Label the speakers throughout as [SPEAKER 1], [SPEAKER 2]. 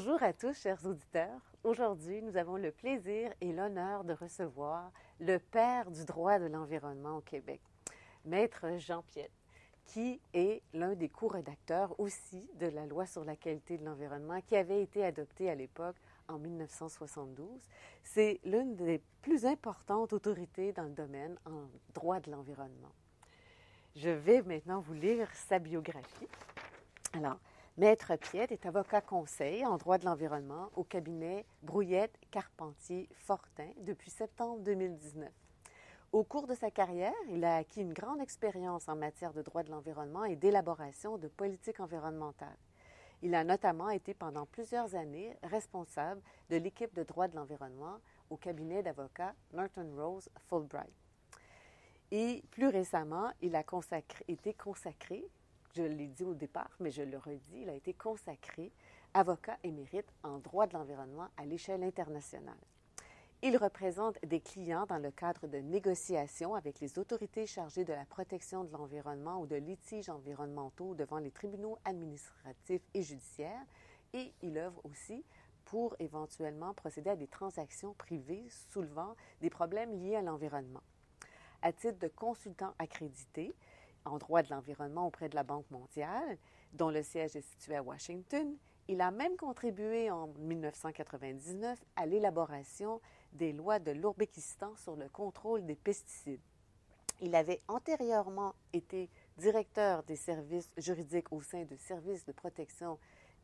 [SPEAKER 1] Bonjour à tous, chers auditeurs. Aujourd'hui, nous avons le plaisir et l'honneur de recevoir le père du droit de l'environnement au Québec, Maître Jean Piette, qui est l'un des co-rédacteurs aussi de la loi sur la qualité de l'environnement qui avait été adoptée à l'époque en 1972. C'est l'une des plus importantes autorités dans le domaine en droit de l'environnement. Je vais maintenant vous lire sa biographie. Alors, Maître Piette est avocat conseil en droit de l'environnement au cabinet Brouillette Carpentier Fortin depuis septembre 2019. Au cours de sa carrière, il a acquis une grande expérience en matière de droit de l'environnement et d'élaboration de politique environnementale. Il a notamment été pendant plusieurs années responsable de l'équipe de droit de l'environnement au cabinet d'avocats Norton Rose Fulbright. Et plus récemment, il a été consacré, je l'ai dit au départ, mais je le redis, il a été consacré avocat émérite en droit de l'environnement à l'échelle internationale. Il représente des clients dans le cadre de négociations avec les autorités chargées de la protection de l'environnement ou de litiges environnementaux devant les tribunaux administratifs et judiciaires et il œuvre aussi pour éventuellement procéder à des transactions privées soulevant des problèmes liés à l'environnement. À titre de consultant accrédité en droit de l'environnement auprès de la Banque mondiale, dont le siège est situé à Washington, il a même contribué en 1999 à l'élaboration des lois de l'Ouzbékistan sur le contrôle des pesticides. Il avait antérieurement été directeur des services juridiques au sein du service de protection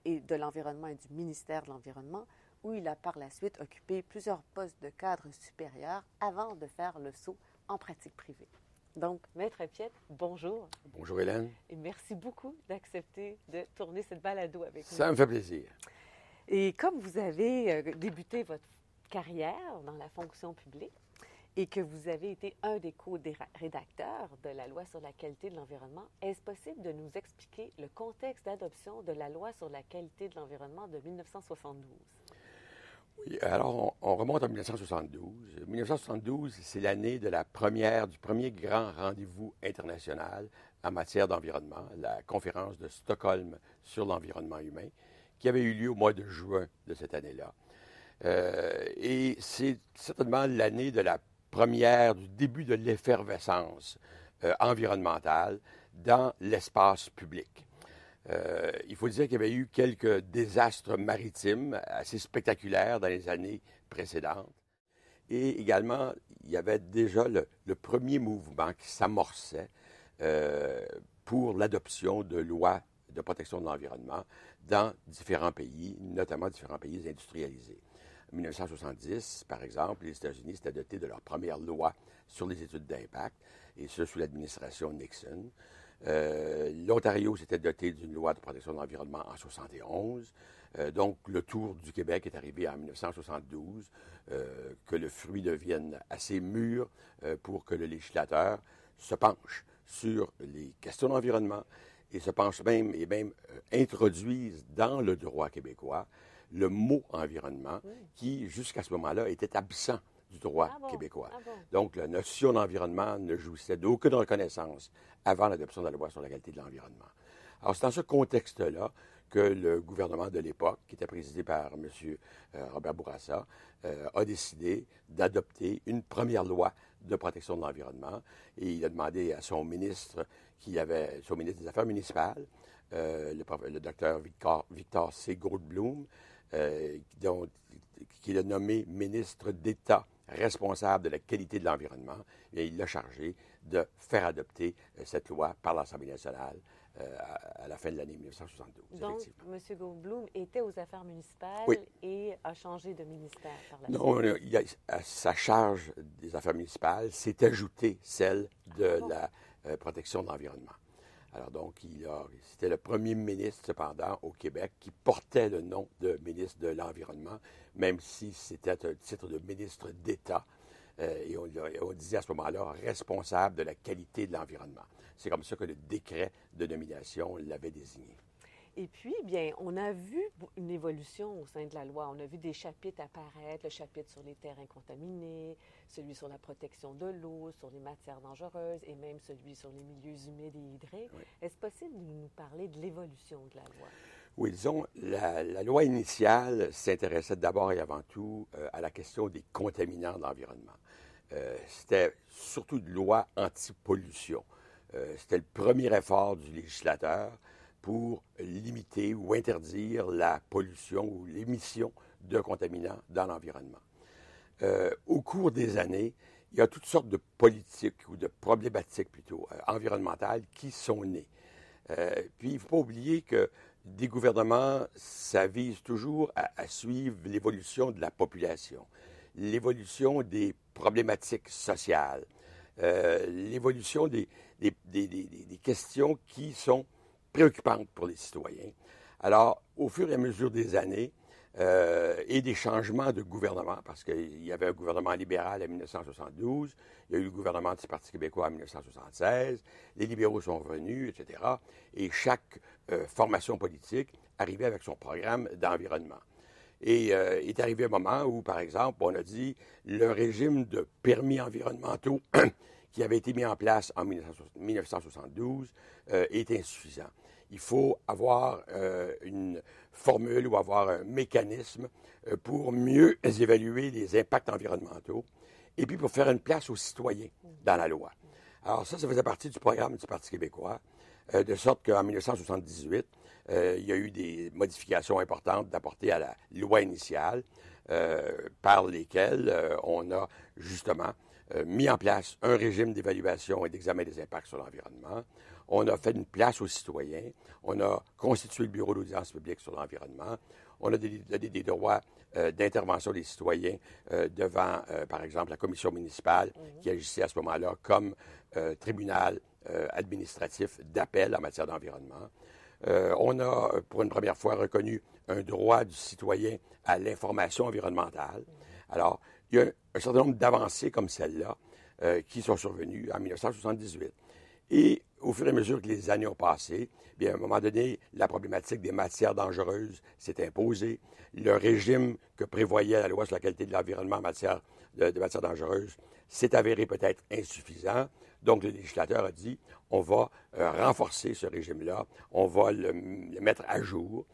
[SPEAKER 1] et de l'environnement et du ministère de l'Environnement, où il a par la suite occupé plusieurs postes de cadre supérieur avant de faire le saut en pratique privée. Donc, Maître Piette, bonjour.
[SPEAKER 2] Bonjour Hélène.
[SPEAKER 1] Et merci beaucoup d'accepter de tourner cette balado avec nous.
[SPEAKER 2] Ça me fait plaisir.
[SPEAKER 1] Et comme vous avez euh, débuté votre carrière dans la fonction publique et que vous avez été un des co-rédacteurs de la loi sur la qualité de l'environnement, est-ce possible de nous expliquer le contexte d'adoption de la loi sur la qualité de l'environnement de 1972?
[SPEAKER 2] Oui, alors on, remonte en 1972. 1972, c'est l'année de la première, du premier grand rendez-vous international en matière d'environnement, la conférence de Stockholm sur l'environnement humain, qui avait eu lieu au mois de juin de cette année-là. Euh, et c'est certainement l'année de la première, du début de l'effervescence euh, environnementale dans l'espace public. Euh, il faut dire qu'il y avait eu quelques désastres maritimes assez spectaculaires dans les années précédentes. Et également, il y avait déjà le, premier mouvement qui s'amorçait euh, pour l'adoption de lois de protection de l'environnement dans différents pays, notamment différents pays industrialisés. En 1970, par exemple, les États-Unis s'étaient dotés de leur première loi sur les études d'impact, et ce sous l'administration Nixon. Euh, L'Ontario s'était doté d'une loi de protection de l'environnement en 1971. Euh, donc, le tour du Québec est arrivé en 1972, euh, que le fruit devienne assez mûr pour que le législateur se penche sur les questions d'environnement et se penche même et même introduise dans le droit québécois le mot environnement qui, jusqu'à ce moment-là, était absent du droit ah québécois. Ah Donc, la notion d'environnement ne jouissait d'aucune reconnaissance avant l'adoption de la loi sur la qualité de l'environnement. Alors, c'est dans ce contexte-là que le gouvernement de l'époque, qui était présidé par M. Euh, Robert Bourassa, euh, a décidé d'adopter une première loi de protection de l'environnement. Et il a demandé à son ministre, qui avait, son ministre des Affaires municipales, euh, le, docteur Victor, Victor C. Goldblum, qui l'a nommé ministre d'État responsable de la qualité de l'environnement, et il l'a chargé de faire adopter euh, cette loi par l'Assemblée nationale euh, à, la fin de l'année 1972.
[SPEAKER 1] Donc, M. Goldblum était aux affaires municipales et a changé de ministère par la
[SPEAKER 2] non. Non, à sa charge des affaires municipales s'est ajoutée celle de ah la euh, protection de l'environnement. Alors donc, il c'était le premier ministre, cependant, au Québec qui portait le nom de ministre de l'Environnement, même si c'était un titre de ministre d'État. Euh, et on, on, disait à ce moment-là responsable de la qualité de l'environnement. C'est comme ça que le décret de nomination l'avait désigné.
[SPEAKER 1] Et puis, bien, on a vu une évolution au sein de la loi. On a vu des chapitres apparaître, le chapitre sur les terrains contaminés, celui sur la protection de l'eau, sur les matières dangereuses et même celui sur les milieux humides et hydriques. Est-ce possible de nous parler de l'évolution de la loi?
[SPEAKER 2] Oui, disons, la, loi initiale s'intéressait d'abord et avant tout euh, à la question des contaminants de l'environnement. Euh, c'était surtout une loi anti-pollution. Euh, c'était le premier effort du législateur pour limiter ou interdire la pollution ou l'émission de contaminants dans l'environnement. au cours des années, il y a toutes sortes de politiques ou de problématiques plutôt environnementales qui sont nées. puis il ne faut pas oublier que des gouvernements, ça vise toujours à, suivre l'évolution de la population, l'évolution des problématiques sociales, euh, l'évolution des, questions qui sont préoccupantes pour les citoyens. Alors, au fur et à mesure des années, euh, et des changements de gouvernement, parce qu'il y avait un gouvernement libéral en 1972, il y a eu le gouvernement du Parti québécois en 1976, les libéraux sont revenus, etc. Et chaque euh, formation politique arrivait avec son programme d'environnement. Et euh, est arrivé un moment où, par exemple, on a dit le régime de permis environnementaux qui avait été mis en place en 1972 est insuffisant il faut avoir euh, une formule ou avoir un mécanisme euh, pour mieux évaluer les impacts environnementaux et puis pour faire une place aux citoyens dans la loi. Alors ça, ça faisait partie du programme du Parti québécois, euh, de sorte qu'en 1978, il y a eu des modifications importantes d'apporter à la loi initiale, par lesquelles on a justement mis en place un régime d'évaluation et d'examen des impacts sur l'environnement on a fait une place aux citoyens, on a constitué le bureau d'audience publique sur l'environnement, on a donné des droits euh, d'intervention des citoyens euh, devant, euh, par exemple, la commission municipale mhm. qui agissait à ce moment-là comme tribunal administratif d'appel en matière d'environnement. on a, pour une première fois, reconnu un droit du citoyen à l'information environnementale. Mhm. Alors, il y a un certain nombre d'avancées comme celle-là qui sont survenues en 1978. Et au fur et à mesure que les années ont passé, bien, à un moment donné, la problématique des matières dangereuses s'est imposée. Le régime que prévoyait la loi sur la qualité de l'environnement en matière de, matières dangereuses s'est avéré peut-être insuffisant. Donc, le législateur a dit, on va euh, renforcer ce régime-là, on va le, mettre à jour.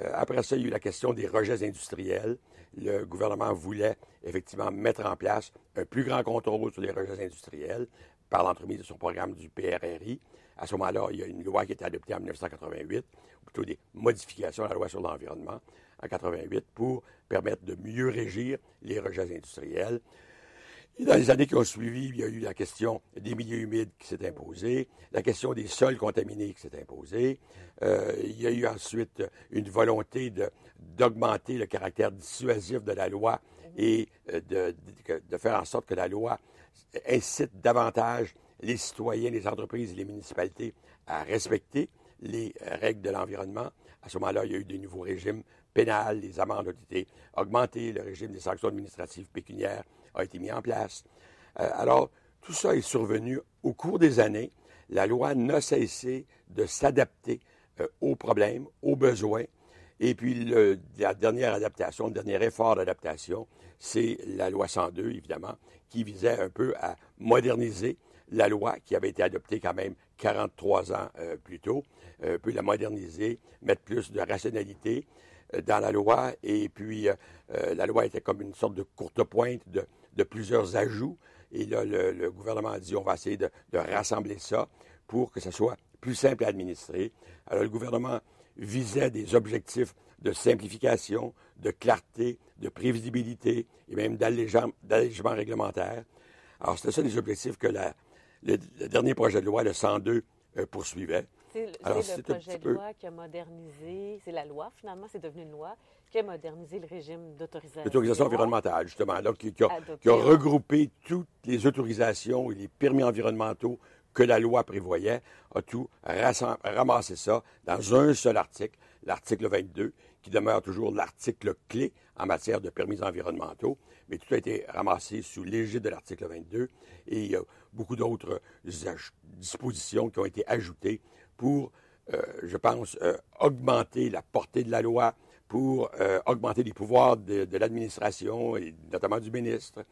[SPEAKER 2] Euh, après ça, il y a eu la question des rejets industriels. Le gouvernement voulait effectivement mettre en place un plus grand contrôle sur les rejets industriels par l'entremise de son programme du PRRI. À ce moment-là, il y a une loi qui a été adoptée en 1988, ou plutôt des modifications à la loi sur l'environnement en 1988 pour permettre de mieux régir les rejets industriels. Dans les années qui ont suivi, il y a eu la question des milieux humides qui s'est imposée, la question des sols contaminés qui s'est imposée. Euh, il y a eu ensuite une volonté d'augmenter le caractère dissuasif de la loi et euh, de, faire en sorte que la loi incite davantage les citoyens, les entreprises et les municipalités à respecter les règles de l'environnement. À ce moment-là, il y a eu des nouveaux régimes pénals, les amendes ont été augmentées, le régime des sanctions administratives pécuniaires a été mis en place. Euh, alors, tout ça est survenu au cours des années. La loi n'a cessé de s'adapter euh, aux problèmes, aux besoins. Et puis, la dernière adaptation, le dernier effort d'adaptation, c'est la loi 102, évidemment, qui visait un peu à moderniser la loi qui avait été adoptée quand même 43 ans euh, plus tôt, un peu la moderniser, mettre plus de rationalité euh, dans la loi. Et puis, euh, la loi était comme une sorte de courte pointe de, plusieurs ajouts. Et là, le, gouvernement a dit, on va essayer de, de rassembler ça pour que ce soit plus simple à administrer. Alors, le gouvernement visait des objectifs de simplification, de clarté, de prévisibilité et même d'allègement réglementaire. Alors, c'était ça les objectifs que le, dernier projet de loi, le 102, euh, poursuivait.
[SPEAKER 1] C'est le, projet de loi qui a modernisé, c'est la loi finalement, c'est devenu une loi, qui a modernisé le régime d'autorisation.
[SPEAKER 2] L'autorisation environnementale, justement, donc, qui, a, qui, a, regroupé toutes les autorisations et les permis environnementaux que la loi prévoyait, a tout ramassé ça dans un seul article, l'article 22, qui demeure toujours l'article clé en matière de permis environnementaux, mais tout a été ramassé sous l'égide de l'article 22 et il y a beaucoup d'autres dispositions qui ont été ajoutées pour, euh, je pense, euh, augmenter la portée de la loi, pour euh, augmenter les pouvoirs de, de l'administration et notamment du ministre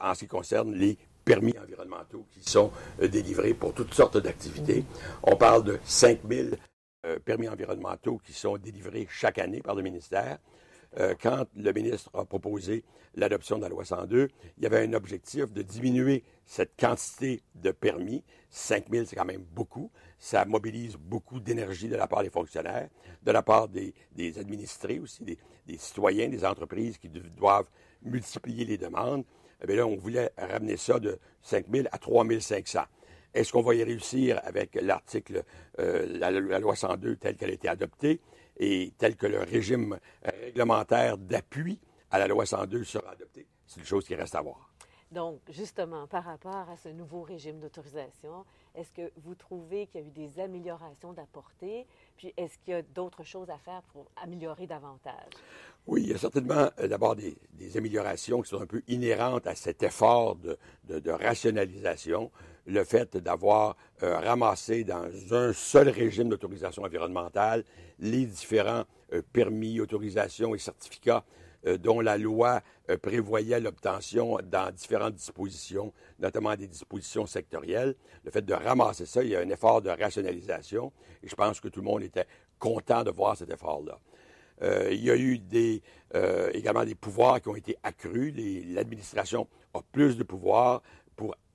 [SPEAKER 2] en ce qui concerne les permis environnementaux qui sont délivrés pour toutes sortes d'activités. On parle de 5000 permis environnementaux qui sont délivrés chaque année par le ministère. quand le ministre a proposé l'adoption de la loi 102, il y avait un objectif de diminuer cette quantité de permis. 5 000, c'est quand même beaucoup. Ça mobilise beaucoup d'énergie de la part des fonctionnaires, de la part des, administrés aussi, des, citoyens, des entreprises qui doivent multiplier les demandes. Eh là, on voulait ramener ça de 5 000 à 3 500. Est-ce qu'on va y réussir avec l'article, euh, la, la, loi 102 telle qu'elle a été adoptée et tel que le régime réglementaire d'appui à la loi 102 sera adopté? C'est une chose qui reste à voir.
[SPEAKER 1] Donc, justement, par rapport à ce nouveau régime d'autorisation, est-ce que vous trouvez qu'il y a eu des améliorations d'apporter? Puis, est-ce qu'il y a d'autres choses à faire pour améliorer davantage?
[SPEAKER 2] Oui, il y a certainement euh, d'abord des, améliorations qui sont un peu inhérentes à cet effort de, rationalisation. Le fait d'avoir euh, ramassé dans un seul régime d'autorisation environnementale les différents euh, permis, autorisations et certificats euh, dont la loi prévoyait l'obtention dans différentes dispositions, notamment des dispositions sectorielles. Le fait de ramasser ça, il y a un effort de rationalisation et je pense que tout le monde était content de voir cet effort-là. Il y a eu également des pouvoirs qui ont été accrus. L'administration a plus de pouvoirs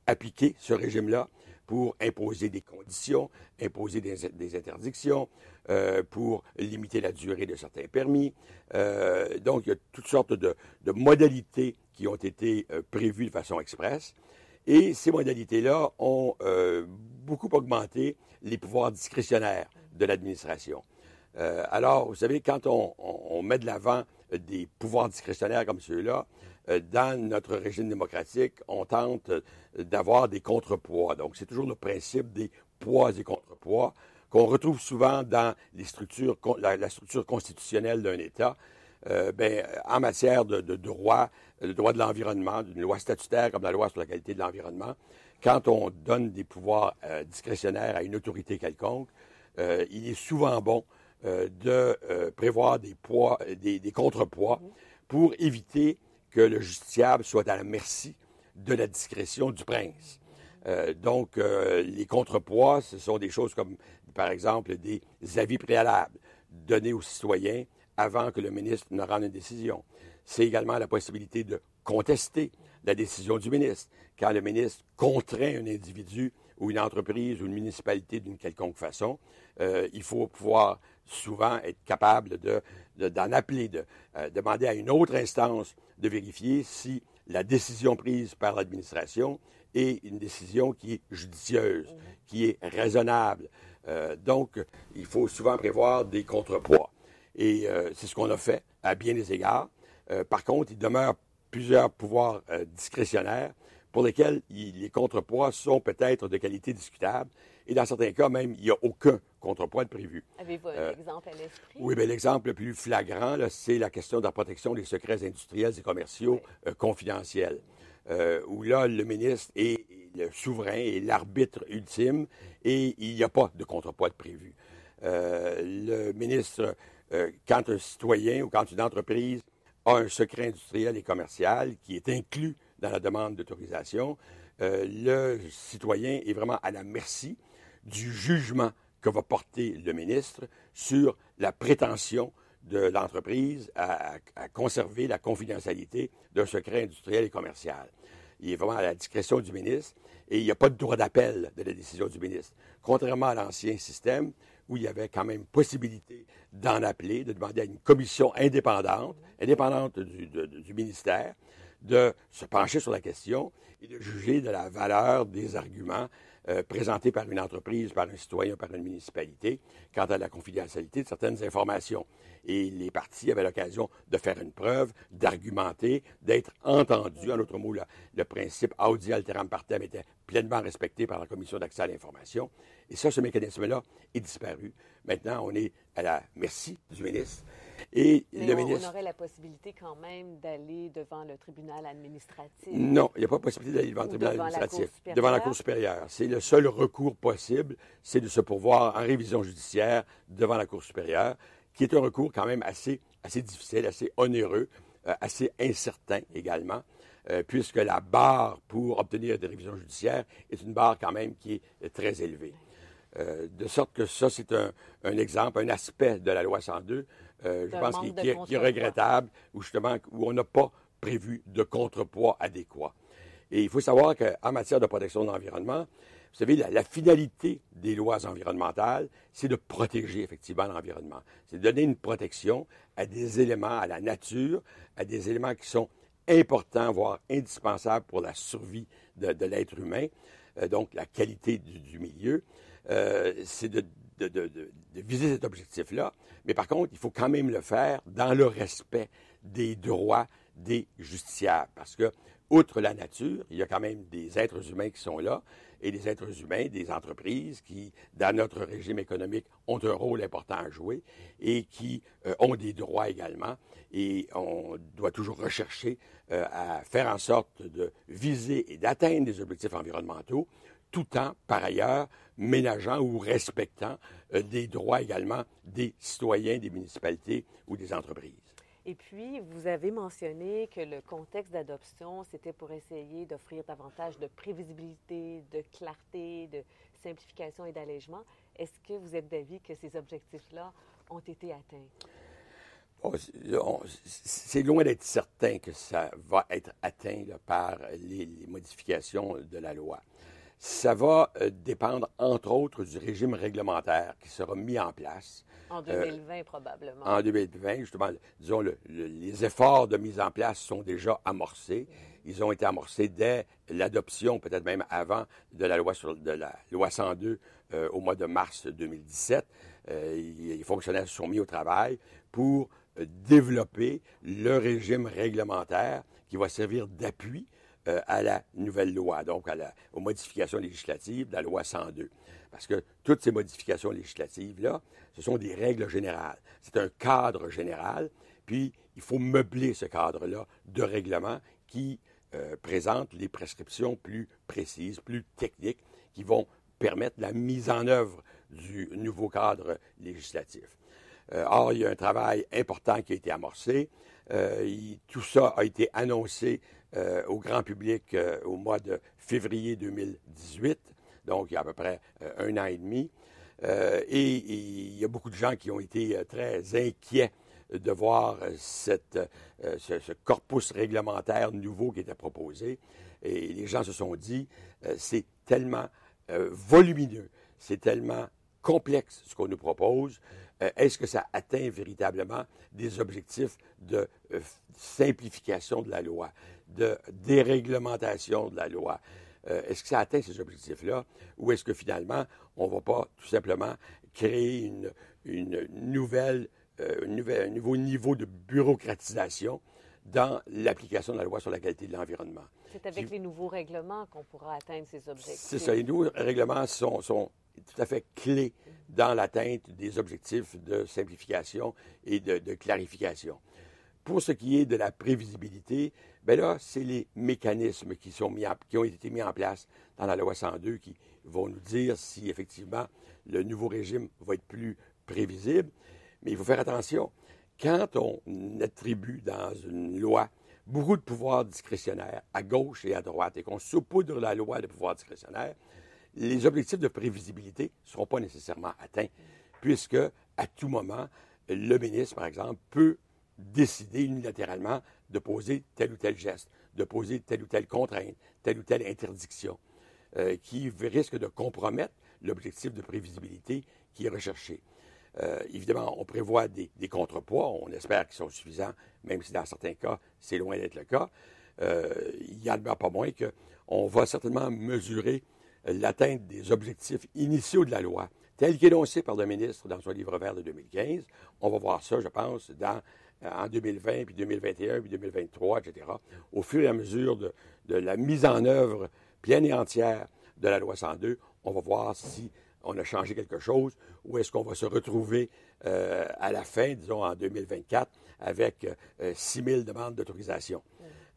[SPEAKER 2] appliquer ce régime-là pour imposer des conditions, imposer des, interdictions, euh, pour limiter la durée de certains permis. Euh, donc, il y a toutes sortes de, modalités qui ont été euh, prévues de façon express. Et ces modalités-là ont beaucoup augmenté les pouvoirs discrétionnaires de l'administration. alors, vous savez, quand on met de l'avant des pouvoirs discrétionnaires comme ceux-là, dans notre régime démocratique, on tente euh, d'avoir des contrepoids. Donc, c'est toujours le principe des poids et contrepoids qu'on retrouve souvent dans les structures, la, structure constitutionnelle d'un État. Euh, ben, en matière de, droit, le droit de l'environnement, d'une loi statutaire comme la loi sur la qualité de l'environnement, quand on donne des pouvoirs discrétionnaires à une autorité quelconque, il est souvent bon de prévoir des poids, des contrepoids pour éviter que le justiciable soit à la merci de la discrétion du prince. Euh, donc, euh, les contrepoids, ce sont des choses comme, par exemple, des avis préalables donnés aux citoyens avant que le ministre ne rende une décision. C'est également la possibilité de contester la décision du ministre. Quand le ministre contraint un individu ou une entreprise ou une municipalité d'une quelconque façon, euh, il faut pouvoir souvent être capable d'en appeler, de demander à une autre instance de vérifier si la décision prise par l'administration est une décision qui est judicieuse, qui est raisonnable. Euh, donc, il faut souvent prévoir des contrepoids. Et euh, c'est ce qu'on a fait à bien des égards. Euh, par contre, il demeure plusieurs pouvoirs discrétionnaires pour lesquels les contrepoids sont peut-être de qualité discutable. Et dans certains cas, même, il n'y a aucun contrepoids de prévu.
[SPEAKER 1] Avez-vous un euh, exemple à l'esprit?
[SPEAKER 2] Oui, bien, l'exemple le plus flagrant, c'est la question de la protection des secrets industriels et commerciaux euh, confidentiels, euh, où là, le ministre est le souverain et l'arbitre ultime et il n'y a pas de contrepoids de prévu. le ministre, quand un citoyen ou quand une entreprise a un secret industriel et commercial qui est inclus dans la demande d'autorisation, le citoyen est vraiment à la merci du jugement que va porter le ministre sur la prétention de l'entreprise à, conserver la confidentialité d'un secret industriel et commercial. Il est vraiment à la discrétion du ministre et il n'y a pas de droit d'appel de la décision du ministre. Contrairement à l'ancien système où il y avait quand même possibilité d'en appeler, de demander à une commission indépendante, indépendante du, du ministère, de se pencher sur la question et de juger de la valeur des arguments euh, présenté par une entreprise, par un citoyen, par une municipalité, quant à la confidentialité de certaines informations. Et les partis avaient l'occasion de faire une preuve, d'argumenter, d'être entendus. En d'autres mots, le principe audi alteram partem était pleinement respecté par la Commission d'accès à l'information. Et ça, ce mécanisme-là est disparu. Maintenant, on est à la merci du ministre
[SPEAKER 1] et le ministre. On aurait la possibilité quand même d'aller devant le tribunal administratif.
[SPEAKER 2] Non, il n'y a pas possibilité d'aller devant le tribunal administratif. devant la Cour supérieure. C'est le seul recours possible, c'est de se pourvoir en révision judiciaire devant la Cour supérieure, qui est un recours quand même assez, assez difficile, assez onéreux, euh, assez incertain également. Euh, puisque la barre pour obtenir des révisions judiciaires est une barre quand même qui est très élevée. de sorte que ça, c'est un, exemple, un aspect de la loi 102, je pense, qui, qui, est regrettable, où justement, où on n'a pas prévu de contrepoids adéquat. Et il faut savoir qu'en matière de protection de l'environnement, vous savez, la, finalité des lois environnementales, c'est de protéger effectivement l'environnement. C'est de donner une protection à des éléments, à la nature, à des éléments qui sont importants, voire indispensables pour la survie de, l'être humain, euh, donc la qualité du, milieu. Euh, c'est de, de, viser cet objectif-là. Mais par contre, il faut quand même le faire dans le respect des droits des justiciables. Parce que, outre la nature, il y a quand même des êtres humains qui sont là et des êtres humains, des entreprises qui, dans notre régime économique, ont un rôle important à jouer et qui euh, ont des droits également. Et on doit toujours rechercher euh, à faire en sorte de viser et d'atteindre des objectifs environnementaux, tout en, par ailleurs, ménageant ou respectant euh, des droits également des citoyens, des municipalités ou des entreprises.
[SPEAKER 1] Et puis, vous avez mentionné que le contexte d'adoption, c'était pour essayer d'offrir davantage de prévisibilité, de clarté, de simplification et d'allègement. Est-ce que vous êtes d'avis que ces objectifs-là ont été atteints?
[SPEAKER 2] C'est loin d'être certain que ça va être atteint par les, modifications de la loi. Ça va euh, dépendre, entre autres, du régime réglementaire qui sera mis en place.
[SPEAKER 1] En 2020, euh, probablement.
[SPEAKER 2] En 2020, justement, disons, les efforts de mise en place sont déjà amorcés. Ils ont été amorcés dès l'adoption, peut-être même avant, de la loi, sur, de la loi 102 euh, au mois de mars 2017. les fonctionnaires se sont mis au travail pour développer le régime réglementaire qui va servir d'appui euh, à la nouvelle loi, donc aux modifications législatives de la loi 102. Parce que toutes ces modifications législatives-là, ce sont des règles générales. C'est un cadre général, puis il faut meubler ce cadre-là de règlements qui euh, présentent les prescriptions plus précises, plus techniques, qui vont permettre la mise en œuvre du nouveau cadre législatif. Euh, or, il y a un travail important qui a été amorcé. tout ça a été annoncé euh, au grand public euh, au mois de février 2018, donc il y a à peu près euh, un an et demi. et, il y a beaucoup de gens qui ont été très inquiets de voir cette, ce, corpus réglementaire nouveau qui était proposé. Et les gens se sont dit, c'est tellement volumineux, c'est tellement complexe ce qu'on nous propose. Est-ce que ça atteint véritablement des objectifs de simplification de la loi? De déréglementation de la loi. Euh, est-ce que ça atteint ces objectifs-là? Ou est-ce que finalement, on ne va pas tout simplement créer une, une nouvelle, euh, un nouveau niveau de bureaucratisation dans l'application de la loi sur la qualité de l'environnement?
[SPEAKER 1] C'est avec les nouveaux règlements qu'on pourra atteindre ces objectifs.
[SPEAKER 2] C'est ça. Les nouveaux règlements sont, sont tout à fait clés dans l'atteinte des objectifs de simplification et de, de clarification. Pour ce qui est de la prévisibilité, Bien là, c'est les mécanismes qui, sont mis qui ont été mis en place dans la loi 102 qui vont nous dire si effectivement le nouveau régime va être plus prévisible. Mais il faut faire attention. Quand on attribue dans une loi beaucoup de pouvoirs discrétionnaires à gauche et à droite et qu'on saupoudre la loi de pouvoirs discrétionnaires, les objectifs de prévisibilité ne seront pas nécessairement atteints, puisque à tout moment, le ministre, par exemple, peut décider unilatéralement de poser tel ou tel geste, de poser telle ou telle contrainte, telle ou telle interdiction, euh, qui risque de compromettre l'objectif de prévisibilité qui est recherché. Euh, évidemment, on prévoit des, contrepoids, on espère qu'ils sont suffisants, même si dans certains cas, c'est loin d'être le cas. Euh, il y en a pas moins qu'on va certainement mesurer l'atteinte des objectifs initiaux de la loi, tel qu'énoncé par le ministre dans son livre vert de 2015. On va voir ça, je pense, dans en 2020, puis 2021, puis 2023, etc., au fur et à mesure de, la mise en œuvre pleine et entière de la loi 102, on va voir si on a changé quelque chose ou est-ce qu'on va se retrouver euh, à la fin, disons en 2024, avec 6 euh, 000 demandes d'autorisation.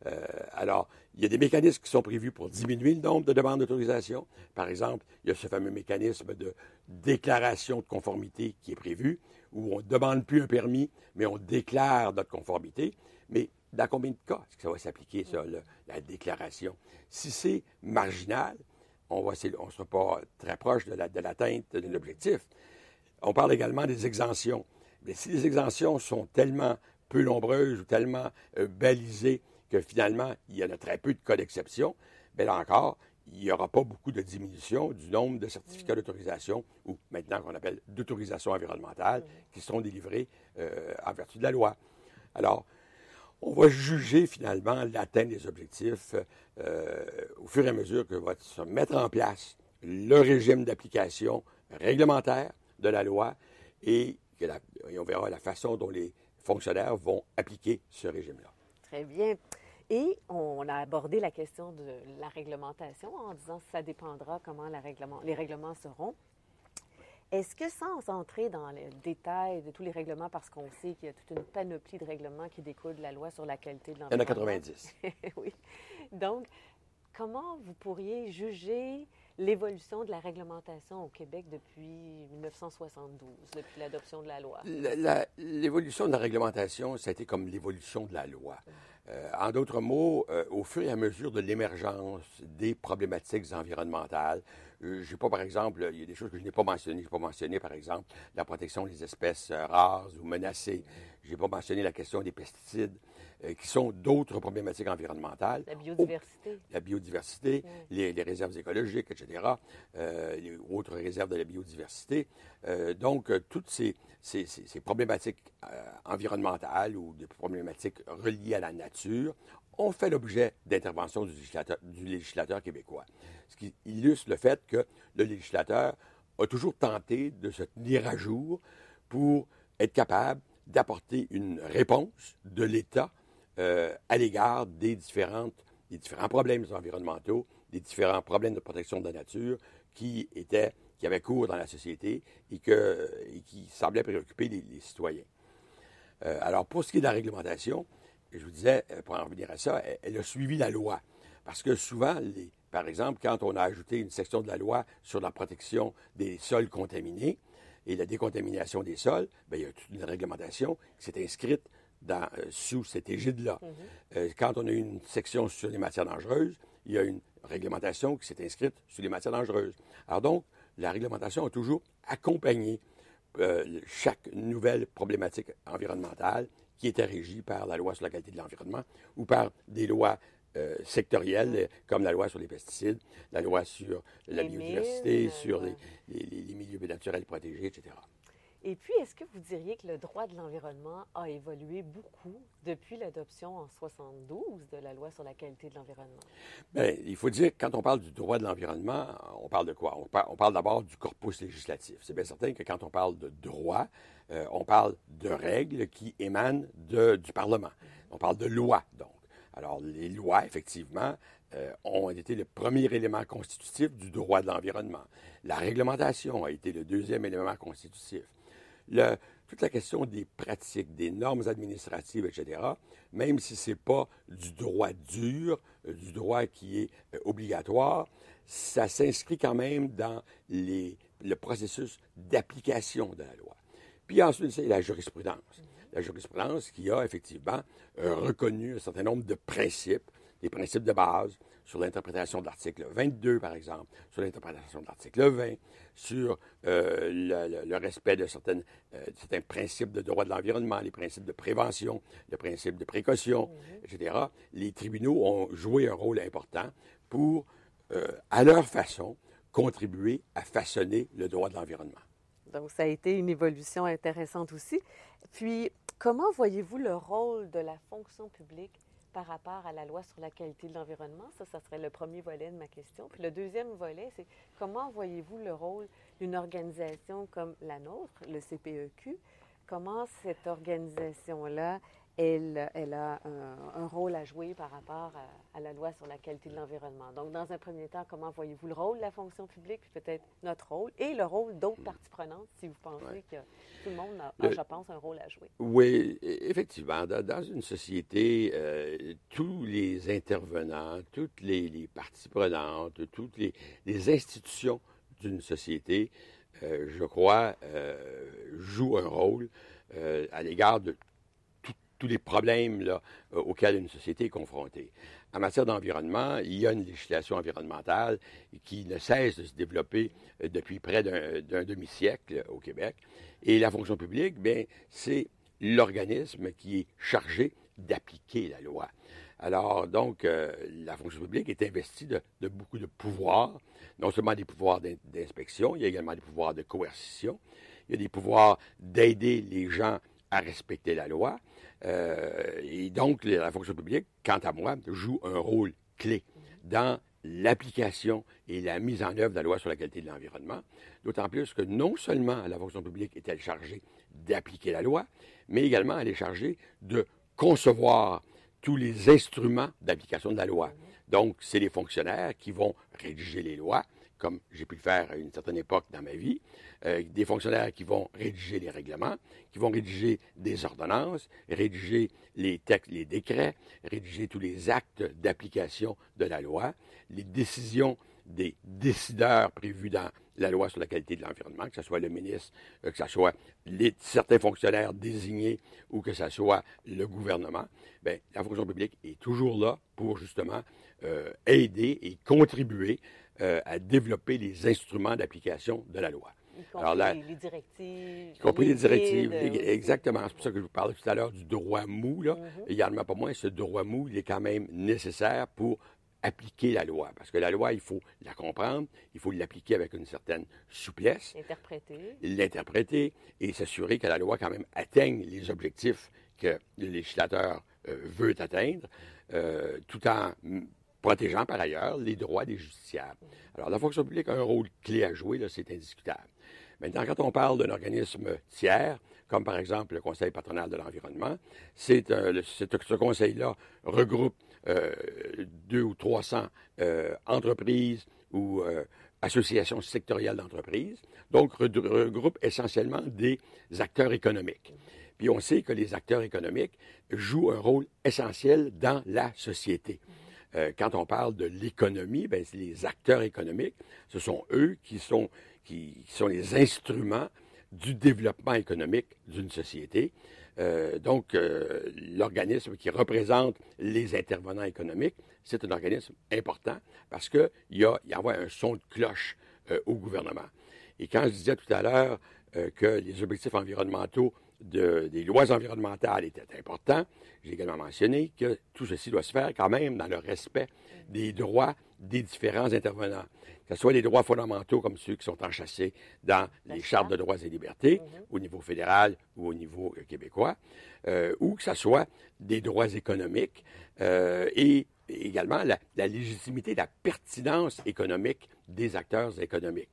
[SPEAKER 2] Euh, alors, il y a des mécanismes qui sont prévus pour diminuer le nombre de demandes d'autorisation. Par exemple, il y a ce fameux mécanisme de déclaration de conformité qui est prévu où on ne demande plus un permis, mais on déclare notre conformité. Mais dans combien de cas est-ce que ça va s'appliquer, ça, la déclaration? Si c'est marginal, on ne sera pas très proche de l'atteinte de l'objectif. On parle également des exemptions. Mais si les exemptions sont tellement peu nombreuses ou tellement euh, balisées que finalement, il y en a très peu de cas d'exception, bien là encore, il n'y aura pas beaucoup de diminution du nombre de certificats d'autorisation, ou maintenant qu'on appelle d'autorisation environnementale, qui seront délivrés euh, en vertu de la loi. Alors, on va juger finalement l'atteinte des objectifs euh, au fur et à mesure que va se mettre en place le régime d'application réglementaire de la loi et, que et on verra la façon dont les fonctionnaires vont appliquer ce régime-là.
[SPEAKER 1] Très bien. Et on a abordé la question de la réglementation en disant que ça dépendra comment les règlements seront. Est-ce que sans entrer dans le détail de tous les règlements, parce qu'on sait qu'il y a toute une panoplie de règlements qui découlent de la loi sur la qualité de l'environnement?
[SPEAKER 2] Il y en a 90.
[SPEAKER 1] oui. Donc, comment vous pourriez juger l'évolution de la réglementation au Québec depuis 1972, depuis l'adoption de la loi?
[SPEAKER 2] L'évolution de la réglementation, ça a été comme l'évolution de la loi. Euh, en d'autres mots, euh, au fur et à mesure de l'émergence des problématiques environnementales, euh, je pas, par exemple, il y a des choses que je n'ai pas mentionnées. Je n'ai pas mentionné, par exemple, la protection des espèces rares ou menacées. Je n'ai pas mentionné la question des pesticides. Euh, qui sont d'autres problématiques environnementales.
[SPEAKER 1] La biodiversité.
[SPEAKER 2] la biodiversité, les, réserves écologiques, etc., euh, les autres réserves de la biodiversité. Euh, donc, toutes ces, ces, problématiques environnementales ou des problématiques reliées à la nature ont fait l'objet d'interventions du législateur, du législateur québécois. Ce qui illustre le fait que le législateur a toujours tenté de se tenir à jour pour être capable d'apporter une réponse de l'État euh, à l'égard des, différentes, des différents problèmes environnementaux, des différents problèmes de protection de la nature qui étaient qui avaient cours dans la société et, que, et qui semblaient préoccuper les, citoyens. Euh, alors, pour ce qui est de la réglementation, je vous disais, euh, pour en revenir à ça, elle, a suivi la loi. Parce que souvent, par exemple, quand on a ajouté une section de la loi sur la protection des sols contaminés et la décontamination des sols, bien, il y a toute une réglementation qui s'est inscrite dans, euh, sous cette égide-là. Mhm. Euh, quand on a une section sur les matières dangereuses, il y a une réglementation qui s'est inscrite sur les matières dangereuses. Alors donc, la réglementation a toujours accompagné euh, chaque nouvelle problématique environnementale qui était régie par la loi sur la qualité de l'environnement ou par des lois sectorielles mhm. comme la loi sur les pesticides, la loi sur la biodiversité, sur les, les, milieux naturels protégés, etc.
[SPEAKER 1] Et puis, est-ce que vous diriez que le droit de l'environnement a évolué beaucoup depuis l'adoption en 72 de la loi sur la qualité de l'environnement?
[SPEAKER 2] Bien, il faut dire que quand on parle du droit de l'environnement, on parle de quoi? On, parle d'abord du corpus législatif. C'est bien certain que quand on parle de droit, euh, on parle de règles qui émanent du Parlement. On parle de lois, donc. Alors, les lois, effectivement, euh, ont été le premier élément constitutif du droit de l'environnement. La réglementation a été le deuxième élément constitutif toute la question des pratiques, des normes administratives, etc., même si ce n'est pas du droit dur, euh, du droit qui est euh, obligatoire, ça s'inscrit quand même dans les, le processus d'application de la loi. Puis ensuite, c'est la jurisprudence. La jurisprudence qui a effectivement euh, reconnu un certain nombre de principes, des principes de base, sur l'interprétation de l'article 22, par exemple, sur l'interprétation de l'article 20, sur euh, le, respect de certaines, euh, certains principes de droit de l'environnement, les principes de prévention, le principe de précaution, mhm. etc. Les tribunaux ont joué un rôle important pour, euh, à leur façon, contribuer à façonner le droit de l'environnement.
[SPEAKER 1] Donc, ça a été une évolution intéressante aussi. Puis, comment voyez-vous le rôle de la fonction publique par rapport à la loi sur la qualité de l'environnement? Ça, ça serait le premier volet de ma question. Puis le deuxième volet, c'est comment voyez-vous le rôle d'une organisation comme la nôtre, le CPEQ? Comment cette organisation-là elle, elle a un, rôle à jouer par rapport à, la loi sur la qualité de l'environnement. Donc, dans un premier temps, comment voyez-vous le rôle de la fonction publique, puis peut-être notre rôle, et le rôle d'autres parties prenantes, si vous pensez que tout le monde a, je pense, un rôle à jouer?
[SPEAKER 2] Oui, effectivement. Dans, une société, euh, tous les intervenants, toutes les, parties prenantes, toutes les, institutions d'une société, euh, je crois, euh, jouent un rôle à l'égard de tous les problèmes euh, auxquels une société est confrontée. En matière d'environnement, il y a une législation environnementale qui ne cesse de se développer euh, depuis près d'un demi-siècle au Québec. Et la fonction publique, bien, c'est l'organisme qui est chargé d'appliquer la loi. Alors, donc, euh, la fonction publique est investie de, beaucoup de pouvoirs, non seulement des pouvoirs d'inspection, il y a également des pouvoirs de coercition, il y a des pouvoirs d'aider les gens à respecter la loi. Euh, et donc, la fonction publique, quant à moi, joue un rôle clé dans l'application et la mise en œuvre de la loi sur la qualité de l'environnement, d'autant plus que non seulement la fonction publique est-elle chargée d'appliquer la loi, mais également elle est chargée de concevoir tous les instruments d'application de la loi. Donc, c'est les fonctionnaires qui vont rédiger les lois, comme j'ai pu le faire à une certaine époque dans ma vie, euh, des fonctionnaires qui vont rédiger les règlements, qui vont rédiger des ordonnances, rédiger les textes, les décrets, rédiger tous les actes d'application de la loi, les décisions des décideurs prévus dans la loi sur la qualité de l'environnement, que ce soit le ministre, euh, que ce soit certains fonctionnaires désignés ou que ce soit le gouvernement, bien, la fonction publique est toujours là pour justement euh, aider et contribuer euh, à développer les instruments d'application de la loi.
[SPEAKER 1] Y compris Alors, les directives.
[SPEAKER 2] Y compris les, directives, exactement. C'est pour ça que je vous parlais tout à l'heure du droit mou. Là. Mm-hmm. Également, pas moins, ce droit mou, il est quand même nécessaire pour appliquer la loi. Parce que la loi, il faut la comprendre, il faut l'appliquer avec une certaine souplesse.
[SPEAKER 1] L'interpréter.
[SPEAKER 2] L'interpréter et s'assurer que la loi, quand même, atteigne les objectifs que le législateur euh, veut atteindre, euh, tout en protégeant par ailleurs les droits des justiciables. Alors, la fonction publique a un rôle clé à jouer, là, c'est indiscutable. Maintenant, quand on parle d'un organisme tiers, comme par exemple le Conseil patronal de l'environnement, c'est, euh, ce conseil-là regroupe euh, deux ou trois cents euh, entreprises ou euh, associations sectorielles d'entreprises, donc regroupe essentiellement des acteurs économiques. Puis on sait que les acteurs économiques jouent un rôle essentiel dans la société. Quand on parle de l'économie, ben, les acteurs économiques, ce sont eux qui sont, qui sont les instruments du développement économique d'une société. Euh, donc, euh, l'organisme qui représente les intervenants économiques, c'est un organisme important parce qu'il y, a, il envoie un son de cloche euh, au gouvernement. Et quand je disais tout à l'heure que les objectifs environnementaux des lois environnementales étaient importants, j'ai également mentionné que tout ceci doit se faire quand même dans le respect des droits des différents intervenants que ce soit les droits fondamentaux comme ceux qui sont enchâssés dans les chartes de droits et libertés mhm. au niveau fédéral ou au niveau euh, québécois, euh, ou que ce soit des droits économiques euh, et également la, légitimité, la pertinence économique des acteurs économiques.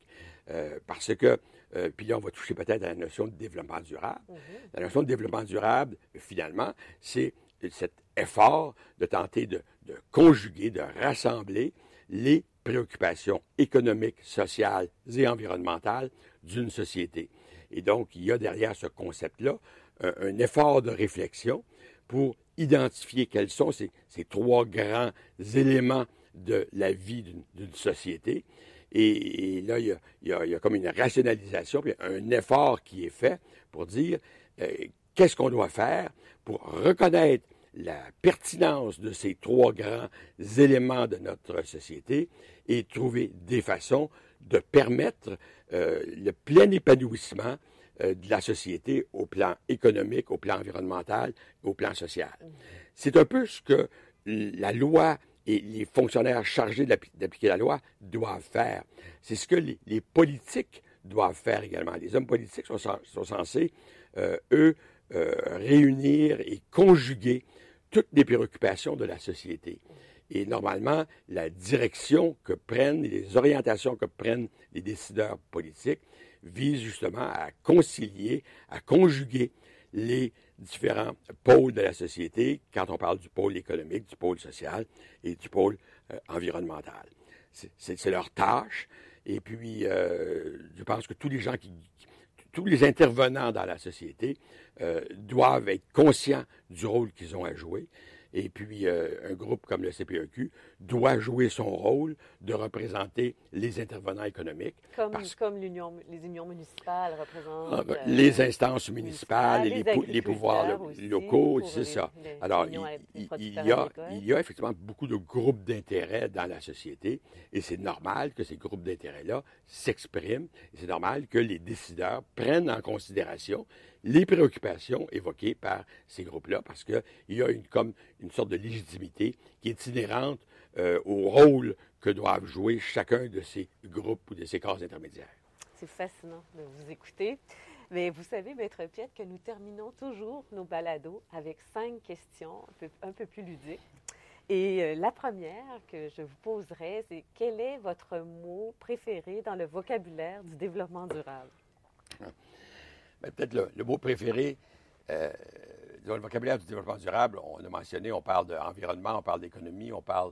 [SPEAKER 2] Parce que, puis là, on va toucher peut-être à la notion de développement durable. Mhm. La notion de développement durable, finalement, c'est cet effort de tenter de, de conjuguer, de rassembler les préoccupations économiques, sociales et environnementales d'une société. Et donc, il y a derrière ce concept-là un, effort de réflexion pour identifier quels sont ces, trois grands éléments de la vie d'une société. Et, là, il y, a, comme une rationalisation, puis un effort qui est fait pour dire euh, qu'est-ce qu'on doit faire pour reconnaître la pertinence de ces trois grands éléments de notre société et trouver des façons de permettre euh, le plein épanouissement euh, de la société au plan économique, au plan environnemental, au plan social. C'est un peu ce que la loi et les fonctionnaires chargés d'appliquer la loi doivent faire. C'est ce que les, politiques doivent faire également. Les hommes politiques sont, censés, euh, eux, réunir et conjuguer toutes les préoccupations de la société. Et normalement, la direction que prennent, les orientations que prennent les décideurs politiques visent justement à concilier, à conjuguer les différents pôles de la société quand on parle du pôle économique, du pôle social et du pôle euh, environnemental. C'est leur tâche. Et puis, euh, je pense que tous les gens qui, tous les intervenants dans la société euh, doivent être conscients du rôle qu'ils ont à jouer. Et puis, un groupe comme le CPEQ doit jouer son rôle de représenter les intervenants économiques.
[SPEAKER 1] Comme, comme les unions municipales représentent. Ah,
[SPEAKER 2] ben, les instances municipales, et les, pouvoirs locaux, c'est ça. Alors, il, il, y a, il y a effectivement beaucoup de groupes d'intérêt dans la société et c'est normal que ces groupes d'intérêt-là s'expriment. C'est normal que les décideurs prennent en considération les préoccupations évoquées par ces groupes-là, parce qu'il y a une, comme une sorte de légitimité qui est inhérente euh, au rôle que doivent jouer chacun de ces groupes ou de ces corps intermédiaires.
[SPEAKER 1] C'est fascinant de vous écouter. Mais vous savez, Maître Piette, que nous terminons toujours nos balados avec cinq questions un peu, un peu plus ludiques. Et euh, la première que je vous poserai, c'est quel est votre mot préféré dans le vocabulaire du développement durable?
[SPEAKER 2] Ben, peut-être le, mot préféré euh, dans le vocabulaire du développement durable, on a mentionné, on parle d'environnement, on parle d'économie, on parle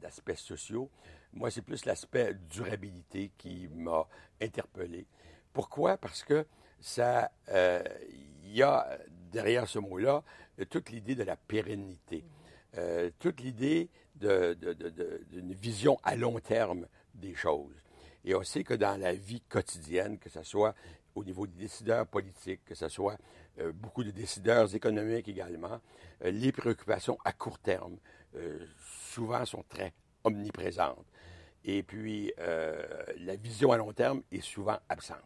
[SPEAKER 2] d'aspects sociaux. Moi, c'est plus l'aspect durabilité qui m'a interpellé. Pourquoi? Parce que ça, euh, il y a derrière ce mot-là toute l'idée de la pérennité, euh, toute l'idée d'une vision à long terme des choses. Et on sait que dans la vie quotidienne, que ce soit au niveau des décideurs politiques, que ce soit euh, beaucoup de décideurs économiques également, euh, les préoccupations à court terme euh, souvent sont très omniprésentes. Et puis, la vision à long terme est souvent absente.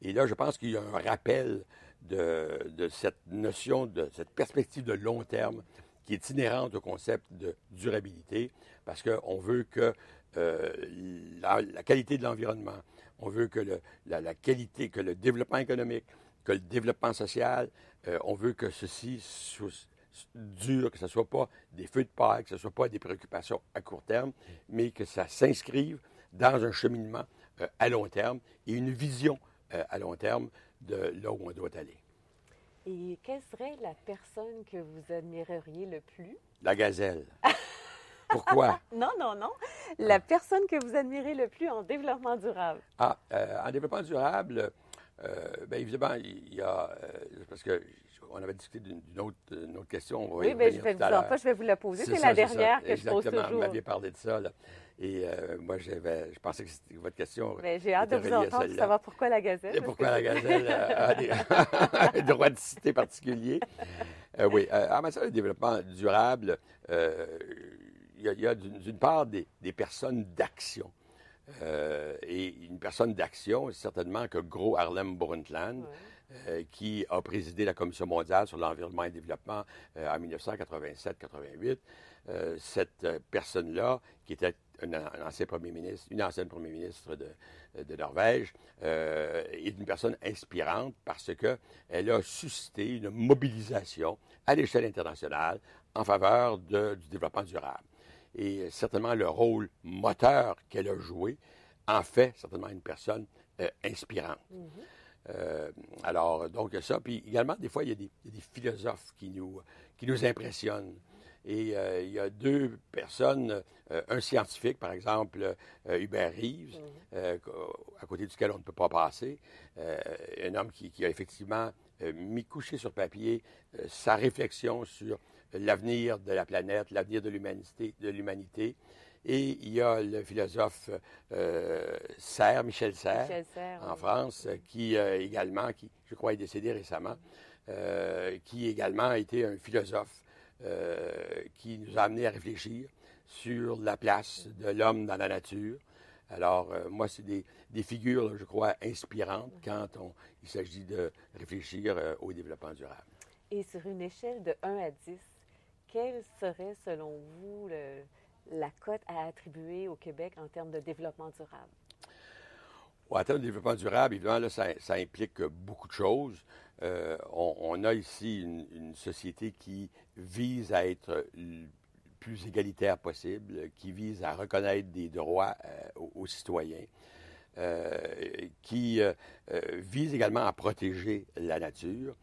[SPEAKER 2] Et là, je pense qu'il y a un rappel de, cette notion, de cette perspective de long terme qui est inhérente au concept de durabilité, parce qu'on veut que la, qualité de l'environnement, on veut que la, qualité, que le développement économique, que le développement social, euh, on veut que ceci soit dur, que ce ne soit pas des feux de paille, que ce ne soit pas des préoccupations à court terme, mais que ça s'inscrive dans un cheminement euh, à long terme et une vision euh, à long terme de là où on doit aller.
[SPEAKER 1] Et quelle serait la personne que vous admireriez le plus?
[SPEAKER 2] La gazelle. Pourquoi?
[SPEAKER 1] non, non, non. La personne que vous admirez le plus en développement durable.
[SPEAKER 2] Ah, euh, en développement durable, euh, bien évidemment, il y a. Euh, parce que on avait discuté d'une autre, autre, question.
[SPEAKER 1] oui, bien, je vais vous en pas, je vais vous la poser. C'est la dernière que je pose toujours.
[SPEAKER 2] Vous m'aviez parlé de ça. Là. Et moi, je pensais que c'était votre question.
[SPEAKER 1] Ben, j'ai hâte de vous entendre pour savoir pourquoi la gazelle. Et
[SPEAKER 2] pourquoi la gazelle a des, un droit de cité particulier. oui, en matière de développement durable, il y a, d'une part des, personnes d'action. Euh, et une personne d'action, c'est certainement que Gros Harlem Brundtland, euh, qui a présidé la Commission mondiale sur l'environnement et le développement euh, en 1987-88. cette personne-là, qui était un, ancien premier ministre, une ancienne premier ministre de, de Norvège, est une personne inspirante parce qu'elle a suscité une mobilisation à l'échelle internationale en faveur du développement durable et certainement le rôle moteur qu'elle a joué en fait certainement une personne euh, inspirante. Mm-hmm. Euh, alors, donc, ça. Puis également, des fois, il y a des, philosophes qui nous, qui nous impressionnent. Et euh, il y a deux personnes, un scientifique, par exemple, Hubert Reeves, mm-hmm. à côté duquel on ne peut pas passer, un homme qui, qui a effectivement mis couché sur papier sa réflexion sur l'avenir de la planète, l'avenir de l'humanité, de l'humanité. Et il y a le philosophe euh, Serre, Michel Serre, en France, qui euh, également, qui je crois est décédé récemment, euh, qui également a été un philosophe qui nous a amené à réfléchir sur la place de l'homme dans la nature. Alors, moi, c'est des, figures, je crois, inspirantes quand on, il s'agit de réfléchir au développement durable.
[SPEAKER 1] Et sur une échelle de 1 à 10, quelle serait, selon vous, la cote à attribuer au Québec en termes de développement durable?
[SPEAKER 2] en termes de développement durable, évidemment, ça, implique beaucoup de choses. Euh, on, a ici une, société qui vise à être le plus égalitaire possible, qui vise à reconnaître des droits euh, aux, citoyens, euh, qui vise également à protéger la nature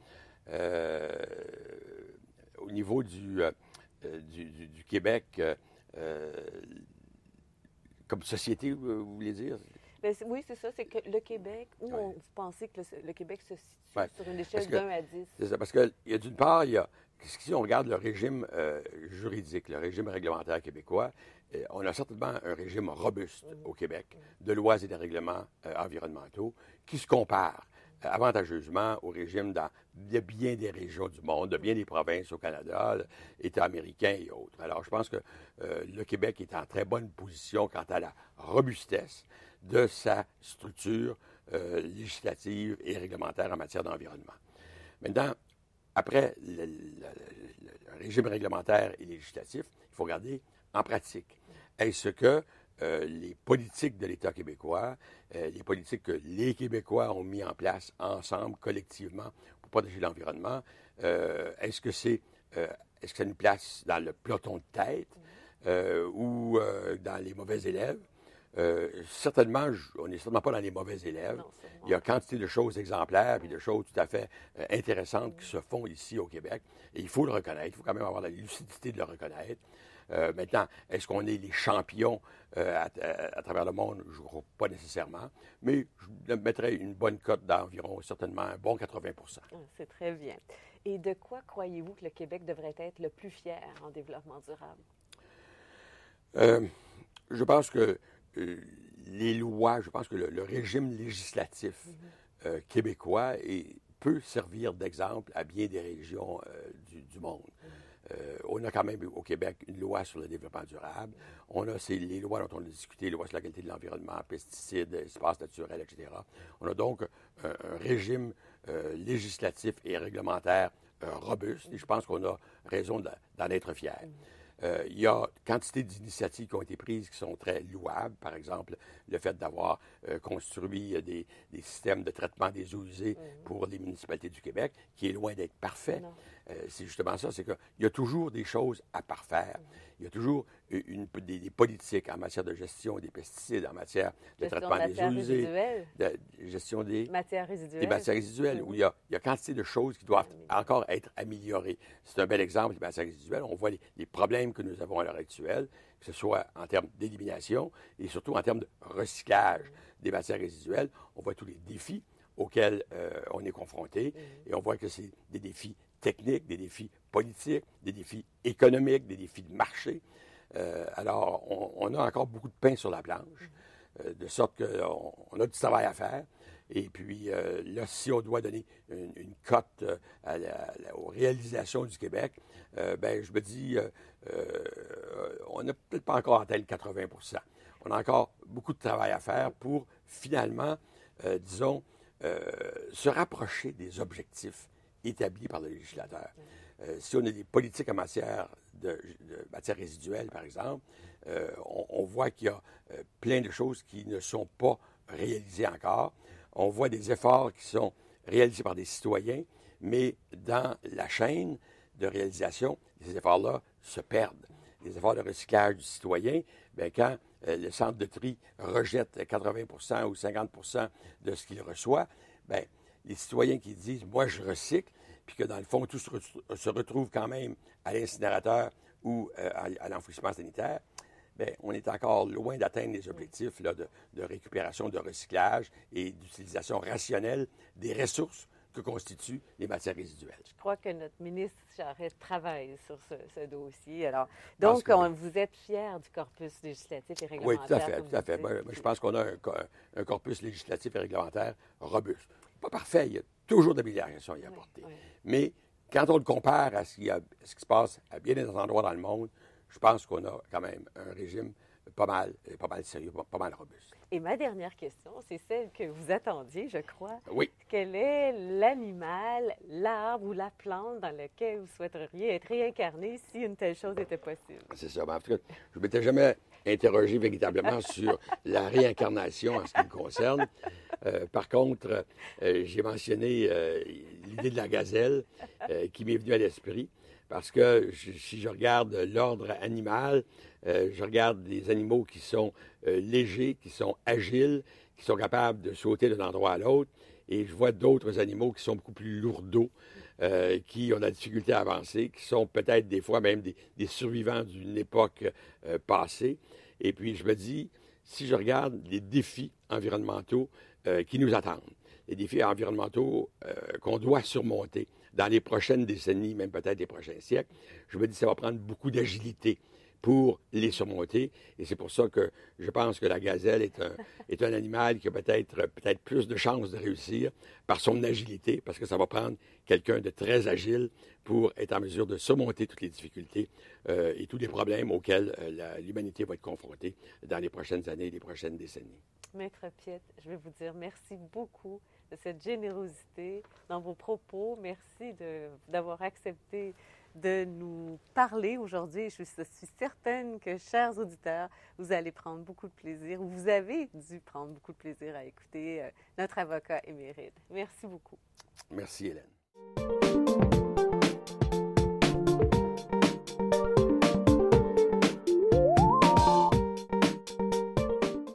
[SPEAKER 2] au niveau du, euh, euh, du, Québec, euh, comme société, vous voulez dire?
[SPEAKER 1] Ben, oui, c'est ça. C'est que le Québec, où on, vous pensez que le, Québec se situe sur une échelle d'un à 10?
[SPEAKER 2] C'est ça, parce a d'une part, il y a, si on regarde le régime euh, juridique, le régime réglementaire québécois, euh, on a certainement un régime robuste mm-hmm. au Québec de lois et de règlements environnementaux qui se comparent avantageusement au régime dans, de bien des régions du monde, de bien des provinces au Canada, États américains et autres. Alors, je pense que euh, le Québec est en très bonne position quant à la robustesse de sa structure euh, législative et réglementaire en matière d'environnement. Maintenant, après le, régime réglementaire et législatif, il faut regarder en pratique. Est-ce que euh, les politiques de l'État québécois, euh, les politiques que les Québécois ont mis en place ensemble, collectivement, pour protéger l'environnement, euh, est-ce que c'est est-ce que ça nous place dans le peloton de tête ou dans les mauvais élèves? certainement, on n'est certainement pas dans les mauvais élèves. il y a quantité de choses exemplaires et de choses tout à fait intéressantes qui se font ici au Québec. Et il faut le reconnaître. Il faut quand même avoir la lucidité de le reconnaître. Euh, maintenant, est-ce qu'on est les champions euh, à, travers le monde? Je ne crois pas nécessairement, mais je mettrais une bonne cote d'environ, certainement un bon 80
[SPEAKER 1] ah, C'est très bien. Et de quoi croyez-vous que le Québec devrait être le plus fier en développement durable?
[SPEAKER 2] Euh, je pense que les lois, je pense que le, régime législatif mm-hmm. québécois peut servir d'exemple à bien des régions du, monde. Mm-hmm. Euh, on a quand même au Québec une loi sur le développement durable. On a ces, les lois dont on a discuté, les lois sur la qualité de l'environnement, pesticides, espaces naturels, etc. On a donc un, régime euh, législatif et réglementaire euh, robuste et je pense qu'on a raison d'en être fiers. Euh, il y a quantité d'initiatives qui ont été prises qui sont très louables. Par exemple, le fait d'avoir euh, construit des, systèmes de traitement des eaux usées pour les municipalités du Québec, qui est loin d'être parfait. Euh, c'est justement ça, c'est qu'il y a toujours des choses à parfaire. Il y a toujours une, des, politiques en matière de gestion des pesticides, en matière de traitement des eaux usées, de gestion des
[SPEAKER 1] matières résiduelles,
[SPEAKER 2] des matières résiduelles où il y, a, il y, a, quantité de choses qui doivent encore être améliorées. C'est un bel exemple, les matières résiduelles. On voit les, problèmes que nous avons à l'heure actuelle, que ce soit en termes d'élimination et surtout en termes de recyclage des matières résiduelles. On voit tous les défis auxquels euh, on est confronté et on voit que c'est des défis techniques, des défis politiques, des défis économiques, des défis de marché. Euh, alors, on, a encore beaucoup de pain sur la planche, euh, de sorte qu'on on a du travail à faire. Et puis, euh, là, si on doit donner une, cote aux réalisations du Québec, ben, je me dis, on n'a peut-être pas encore atteint le 80% On a encore beaucoup de travail à faire pour finalement, disons, se rapprocher des objectifs établis par le législateur. Euh, si on a des politiques en matière de, matière résiduelle, par exemple, euh, on, voit qu'il y a euh, plein de choses qui ne sont pas réalisées encore. On voit des efforts qui sont réalisés par des citoyens, mais dans la chaîne de réalisation, ces efforts-là se perdent. Les efforts de recyclage du citoyen, bien, quand le centre de tri rejette 80 ou 50 de ce qu'il reçoit, bien, les citoyens qui disent, moi, je recycle, puis que dans le fond, tout se, retrouve quand même à l'incinérateur ou euh, à, l'enfouissement sanitaire, bien, on est encore loin d'atteindre les objectifs de, récupération, de recyclage et d'utilisation rationnelle des ressources que constituent les matières résiduelles.
[SPEAKER 1] Je crois que notre ministre Charette travaille sur ce, dossier. Alors, donc, vous êtes fier du corpus législatif et réglementaire.
[SPEAKER 2] Oui, tout à fait. Tout à fait. je pense qu'on a un, corpus législatif et réglementaire robuste. Pas parfait, il y a toujours d'améliorations à y apporter. Mais quand on le compare à ce, qui ce qui se passe à bien des endroits dans le monde, je pense qu'on a quand même un régime pas mal, pas mal sérieux, pas mal robuste.
[SPEAKER 1] Et ma dernière question, c'est celle que vous attendiez, je crois.
[SPEAKER 2] Oui.
[SPEAKER 1] Quel est l'animal, l'arbre ou la plante dans lequel vous souhaiteriez être réincarné si une telle chose était possible?
[SPEAKER 2] C'est ça. Ben, en tout cas, je ne m'étais jamais interrogé véritablement sur la réincarnation en ce qui me concerne. Euh, par contre, euh, j'ai mentionné euh, l'idée de la gazelle qui m'est venue à l'esprit parce que si je regarde l'ordre animal, je regarde des animaux qui sont légers, qui sont agiles, qui sont capables de sauter d'un endroit à l'autre, et je vois d'autres animaux qui sont beaucoup plus lourdeaux, qui ont la difficulté à avancer, qui sont peut-être des fois même des survivants d'une époque passée. Et puis je me dis, si je regarde les défis environnementaux euh, qui nous attendent, les défis environnementaux euh, qu'on doit surmonter dans les prochaines décennies, même peut-être les prochains siècles, je me dis que ça va prendre beaucoup d'agilité pour les surmonter. Et c'est pour ça que je pense que la gazelle est un, est un animal qui a peut-être peut plus de chances de réussir par son agilité, parce que ça va prendre quelqu'un de très agile pour être en mesure de surmonter toutes les difficultés euh, et tous les problèmes auxquels l'humanité va être confrontée dans les prochaines années et les prochaines décennies.
[SPEAKER 1] Maître Piet, je vais vous dire merci beaucoup de cette générosité dans vos propos. Merci d'avoir accepté de nous parler aujourd'hui. Je suis certaine que, chers auditeurs, vous allez prendre beaucoup de plaisir, ou vous avez dû prendre beaucoup de plaisir à écouter euh, notre avocat émérite. Merci beaucoup.
[SPEAKER 2] Merci, Hélène.